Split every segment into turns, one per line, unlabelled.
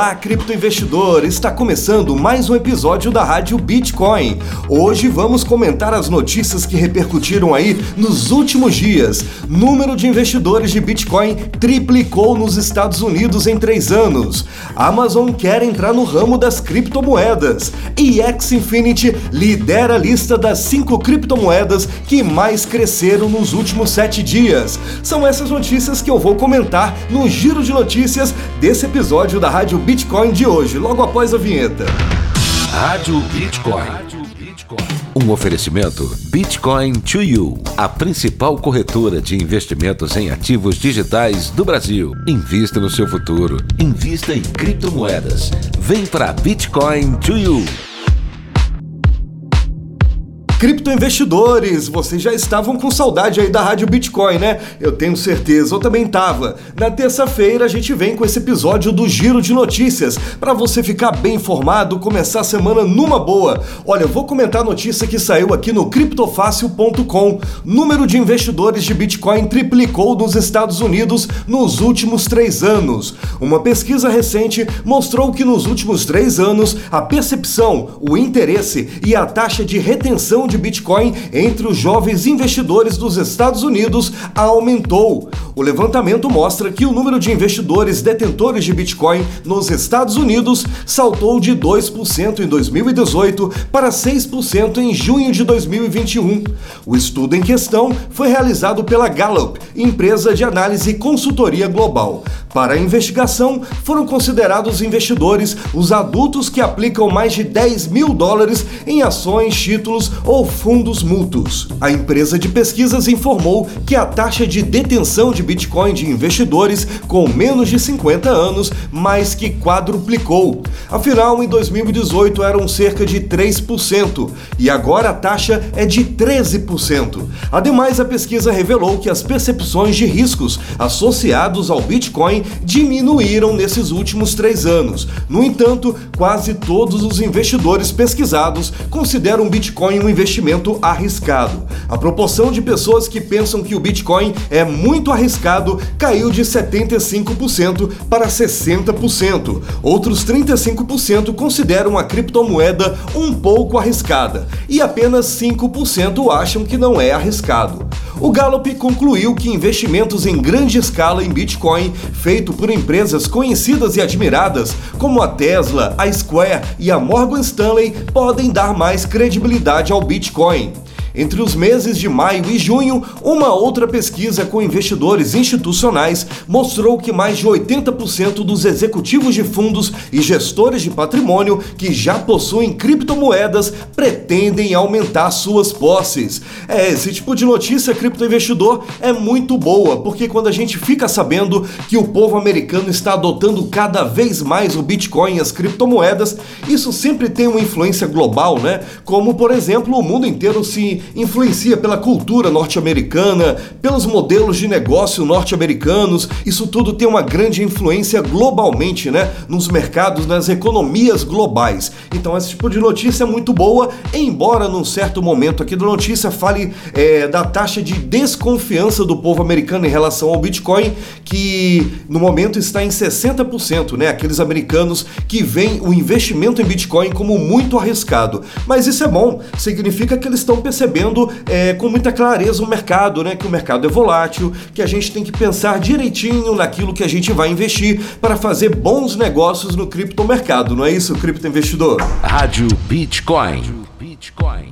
Olá, criptoinvestidor! Está começando mais um episódio da Rádio Bitcoin. Hoje vamos comentar as notícias que repercutiram aí nos últimos dias. Número de investidores de Bitcoin triplicou nos Estados Unidos em três anos. Amazon quer entrar no ramo das criptomoedas. E X-Infinity lidera a lista das cinco criptomoedas que mais cresceram nos últimos sete dias. São essas notícias que eu vou comentar no giro de notícias desse episódio da Rádio Rádio Bitcoin de hoje, logo após a vinheta.
Rádio Bitcoin. Um oferecimento Bitcoin to You, a principal corretora de investimentos em ativos digitais do Brasil. Invista no seu futuro. Invista em criptomoedas. Vem para Bitcoin to You.
Criptoinvestidores, vocês já estavam com saudade aí da Rádio Bitcoin, né? Eu tenho certeza, eu também tava. Na terça-feira a gente vem com esse episódio do Giro de Notícias, para você ficar bem informado, começar a semana numa boa. Olha, eu vou comentar a notícia que saiu aqui no criptofácil.com. Número de investidores de Bitcoin triplicou nos Estados Unidos nos últimos três anos. Uma pesquisa recente mostrou que nos últimos três anos a percepção, o interesse e a taxa de retenção de Bitcoin entre os jovens investidores dos Estados Unidos aumentou. O levantamento mostra que o número de investidores detentores de Bitcoin nos Estados Unidos saltou de 2% em 2018 para 6% em junho de 2021. O estudo em questão foi realizado pela Gallup, empresa de análise e consultoria global. Para a investigação, foram considerados investidores os adultos que aplicam mais de 10 mil dólares em ações, títulos ou fundos mútuos. A empresa de pesquisas informou que a taxa de detenção de Bitcoin de investidores com menos de 50 anos mais que quadruplicou. Afinal, em 2018 eram cerca de 3% e agora a taxa é de 13%. Ademais, a pesquisa revelou que as percepções de riscos associados ao Bitcoin diminuíram nesses últimos três anos. No entanto, quase todos os investidores pesquisados consideram Bitcoin um investimento arriscado. A proporção de pessoas que pensam que o Bitcoin é muito arriscado caiu de 75% para 60%. Outros 35% consideram a criptomoeda um pouco arriscada e apenas 5% acham que não é arriscado. O Gallup concluiu que investimentos em grande escala em Bitcoin, feito por empresas conhecidas e admiradas, como a Tesla, a Square e a Morgan Stanley, podem dar mais credibilidade ao Bitcoin. Entre os meses de maio e junho, uma outra pesquisa com investidores institucionais mostrou que mais de 80% dos executivos de fundos e gestores de patrimônio que já possuem criptomoedas pretendem aumentar suas posses. É, esse tipo de notícia criptoinvestidor é muito boa, porque quando a gente fica sabendo que o povo americano está adotando cada vez mais o Bitcoin e as criptomoedas, isso sempre tem uma influência global, né? Como, por exemplo, o mundo inteiro se influencia pela cultura norte-americana, pelos modelos de negócio norte-americanos. Isso tudo tem uma grande influência globalmente, né? Nos mercados, nas economias globais. Então, esse tipo de notícia é muito boa, embora num certo momento aqui da notícia fale é, da taxa de desconfiança do povo americano em relação ao Bitcoin, que no momento está em 60%, né? Aqueles americanos que veem o investimento em Bitcoin como muito arriscado. Mas isso é bom, significa que eles estão percebendo percebendo é, com muita clareza o mercado, né? Que o mercado é volátil, que a gente tem que pensar direitinho naquilo que a gente vai investir para fazer bons negócios no criptomercado, não é isso, cripto investidor?
Rádio Bitcoin. Bitcoin.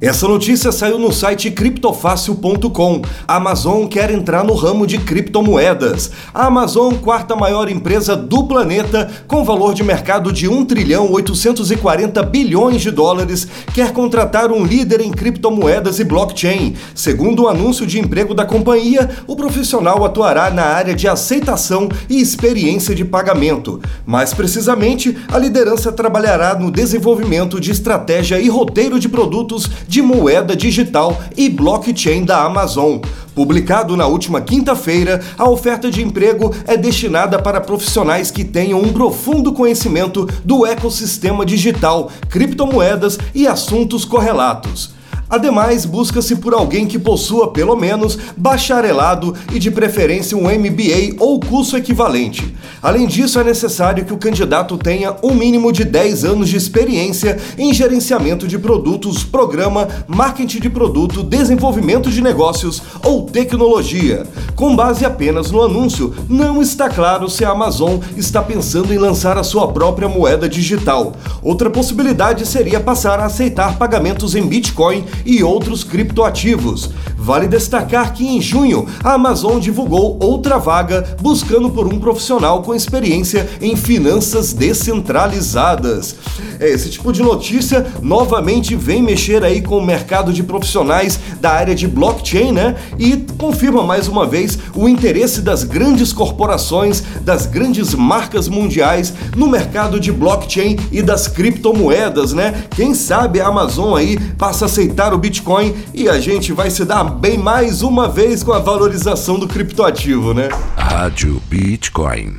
Essa notícia saiu no site criptofácil.com. A Amazon quer entrar no ramo de criptomoedas. A Amazon, quarta maior empresa do planeta, com valor de mercado de 1 trilhão 840 bilhões de dólares, quer contratar um líder em criptomoedas e blockchain. Segundo o anúncio de emprego da companhia, o profissional atuará na área de aceitação e experiência de pagamento. Mais precisamente, a liderança trabalhará no desenvolvimento de estratégia e roteiro de produtos de moeda digital e blockchain da Amazon. Publicado na última quinta-feira, a oferta de emprego é destinada para profissionais que tenham um profundo conhecimento do ecossistema digital, criptomoedas e assuntos correlatos. Ademais, busca-se por alguém que possua pelo menos bacharelado e de preferência um MBA ou curso equivalente. Além disso, é necessário que o candidato tenha um mínimo de 10 anos de experiência em gerenciamento de produtos, programa, marketing de produto, desenvolvimento de negócios ou tecnologia. Com base apenas no anúncio, não está claro se a Amazon está pensando em lançar a sua própria moeda digital. Outra possibilidade seria passar a aceitar pagamentos em Bitcoin e outros criptoativos. Vale destacar que em junho a Amazon divulgou outra vaga buscando por um profissional com experiência em finanças descentralizadas. É, esse tipo de notícia novamente vem mexer aí com o mercado de profissionais da área de blockchain, né? E confirma mais uma vez o interesse das grandes corporações, das grandes marcas mundiais no mercado de blockchain e das criptomoedas, né? Quem sabe a Amazon aí passa a aceitar o Bitcoin e a gente vai se dar bem mais uma vez com a valorização do criptoativo, né?
Rádio Bitcoin.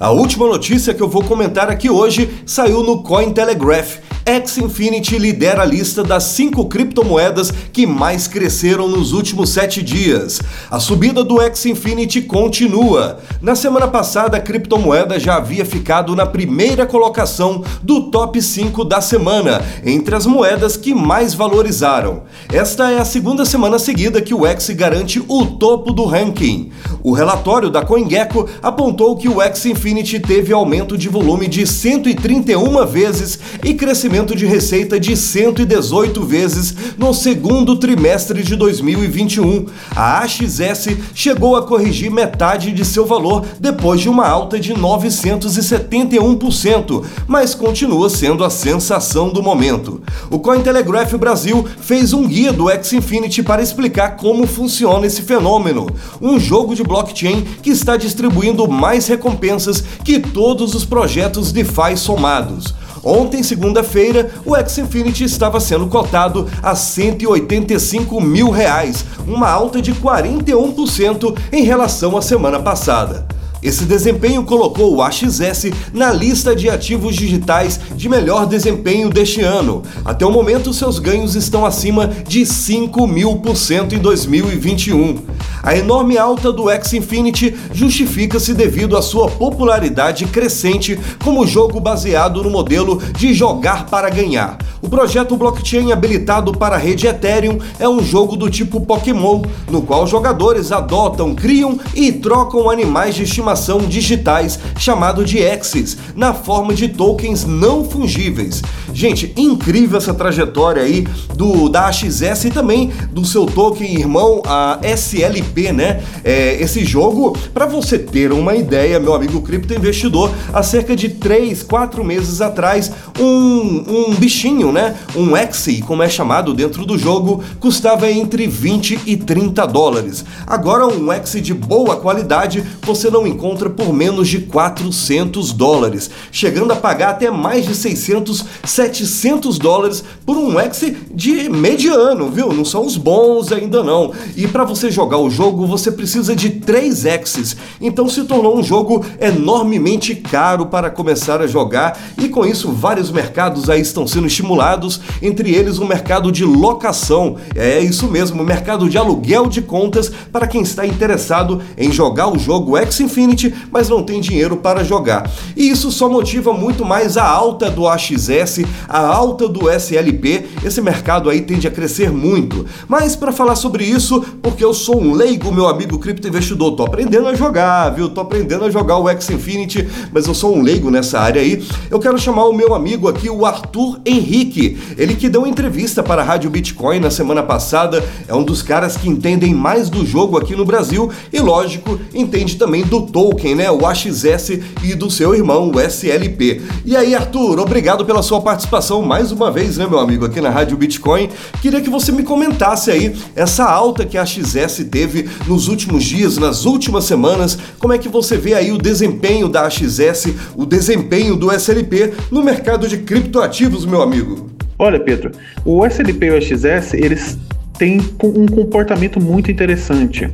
A última notícia que eu vou comentar aqui hoje saiu no Cointelegraph X-Infinity lidera a lista das cinco criptomoedas que mais cresceram nos últimos sete dias. A subida do X-Infinity continua. Na semana passada, a criptomoeda já havia ficado na primeira colocação do top 5 da semana, entre as moedas que mais valorizaram. Esta é a segunda semana seguida que o X garante o topo do ranking. O relatório da CoinGecko apontou que o X-Infinity teve aumento de volume de 131 vezes e crescimento crescimento de receita de 118 vezes no segundo trimestre de 2021. A AXS chegou a corrigir metade de seu valor depois de uma alta de 971%, mas continua sendo a sensação do momento. O Cointelegraph Brasil fez um guia do X-Infinity para explicar como funciona esse fenômeno. Um jogo de blockchain que está distribuindo mais recompensas que todos os projetos DeFi somados. Ontem, segunda-feira, o X-Infinity estava sendo cotado a 185 mil reais, uma alta de 41% em relação à semana passada. Esse desempenho colocou o AXS na lista de ativos digitais de melhor desempenho deste ano. Até o momento, seus ganhos estão acima de 5 mil por cento em 2021. A enorme alta do X-Infinity justifica-se devido à sua popularidade crescente como jogo baseado no modelo de jogar para ganhar. O projeto blockchain habilitado para a rede Ethereum é um jogo do tipo Pokémon, no qual jogadores adotam, criam e trocam animais de estimação digitais chamado de Exes, na forma de tokens não fungíveis. Gente, incrível essa trajetória aí do da AXS e também do seu token irmão, a SLP, né? É, esse jogo, para você ter uma ideia, meu amigo cripto investidor, há cerca de 3, 4 meses atrás, um, um bichinho, né? Um Exe, como é chamado dentro do jogo, custava entre 20 e 30 dólares. Agora, um Exe de boa qualidade você não encontra por menos de 400 dólares, chegando a pagar até mais de 600, 700 dólares por um Exe de mediano, viu? Não são os bons ainda não. E para você jogar o jogo, você precisa de 3 Exes. Então se tornou um jogo enormemente caro para começar a jogar e com isso vários mercados aí estão sendo estimulados, entre eles o mercado de locação. É isso mesmo, o mercado de aluguel de contas para quem está interessado em jogar o jogo X Infinity, mas não tem dinheiro para jogar. E isso só motiva muito mais a alta do AXS, a alta do SLP. Esse mercado aí tende a crescer muito. Mas para falar sobre isso, porque eu sou um leigo, meu amigo cripto investidor, tô aprendendo a jogar, viu? Tô aprendendo a jogar o X Infinity, mas eu sou um leigo nessa área aí. Eu quero chamar o meu amigo aqui, o Arthur Henrique. Ele que deu uma entrevista para a Rádio Bitcoin na semana passada, é um dos caras que entendem mais do jogo aqui no Brasil e, lógico, entende também do token, né? O AXS e do seu irmão, o SLP. E aí, Arthur, obrigado pela sua participação mais uma vez, né, meu amigo, aqui na Rádio Bitcoin. Queria que você me comentasse aí essa alta que a AXS teve nos últimos dias, nas últimas semanas. Como é que você vê aí o desempenho da AXS, o desempenho do SLP no mercado de criptoativos, meu amigo?
Olha, Pedro, o SLP e o XS, eles têm um comportamento muito interessante.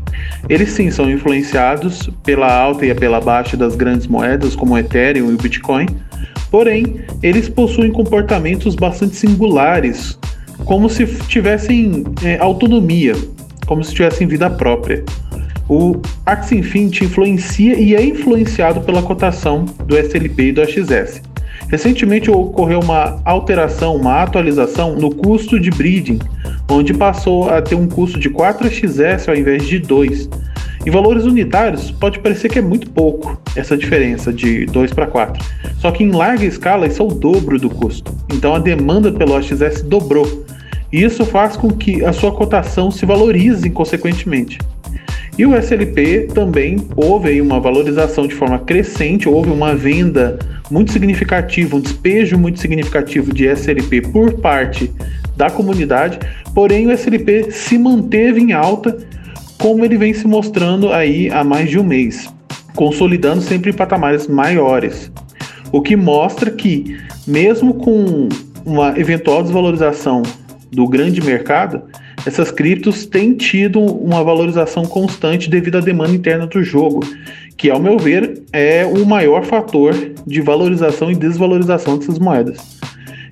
Eles sim são influenciados pela alta e pela baixa das grandes moedas, como o Ethereum e o Bitcoin, porém, eles possuem comportamentos bastante singulares, como se tivessem é, autonomia, como se tivessem vida própria. O Axie Infinity influencia e é influenciado pela cotação do SLP e do AXS. Recentemente ocorreu uma alteração, uma atualização no custo de breeding, onde passou a ter um custo de 4XS ao invés de 2. Em valores unitários, pode parecer que é muito pouco essa diferença de 2 para 4. Só que em larga escala, isso é o dobro do custo. Então a demanda pelo AXS dobrou. E isso faz com que a sua cotação se valorize consequentemente. E o SLP também houve uma valorização de forma crescente, houve uma venda muito significativa, um despejo muito significativo de SLP por parte da comunidade, porém o SLP se manteve em alta, como ele vem se mostrando aí há mais de um mês, consolidando sempre em patamares maiores. O que mostra que, mesmo com uma eventual desvalorização do grande mercado, essas criptos têm tido uma valorização constante devido à demanda interna do jogo, que, ao meu ver, é o maior fator de valorização e desvalorização dessas moedas.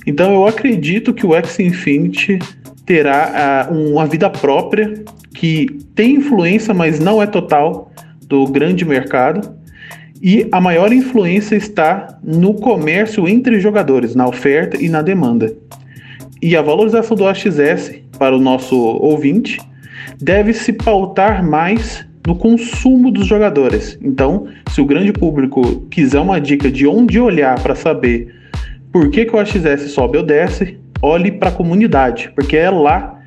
Então, eu acredito que o X Infinity terá uh, uma vida própria, que tem influência, mas não é total, do grande mercado. E a maior influência está no comércio entre jogadores, na oferta e na demanda. E a valorização do AXS para o nosso ouvinte deve se pautar mais no consumo dos jogadores. Então, se o grande público quiser uma dica de onde olhar para saber por que, que o AXS sobe ou desce, olhe para a comunidade, porque é lá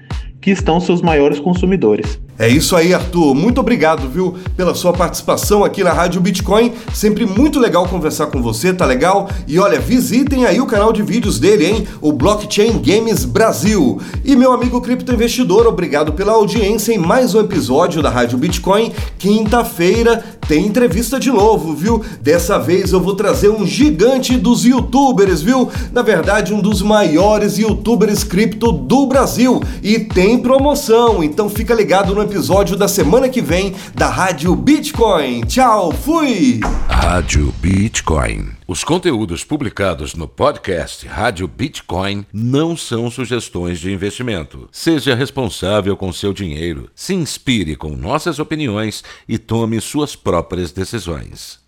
que estão seus maiores consumidores.
É isso aí, Arthur. Muito obrigado, viu, pela sua participação aqui na Rádio Bitcoin. Sempre muito legal conversar com você, tá legal? E olha, visitem aí o canal de vídeos dele, hein? O Blockchain Games Brasil. E meu amigo criptoinvestidor, obrigado pela audiência em mais um episódio da Rádio Bitcoin. Quinta-feira tem entrevista de novo, viu? Dessa vez eu vou trazer um gigante dos youtubers, viu? Na verdade, um dos maiores youtubers cripto do Brasil. E tem promoção, então fica ligado no episódio da semana que vem da Rádio Bitcoin. Tchau, fui!
Rádio Bitcoin. Os conteúdos publicados no podcast Rádio Bitcoin não são sugestões de investimento. Seja responsável com seu dinheiro, se inspire com nossas opiniões e tome suas próprias decisões.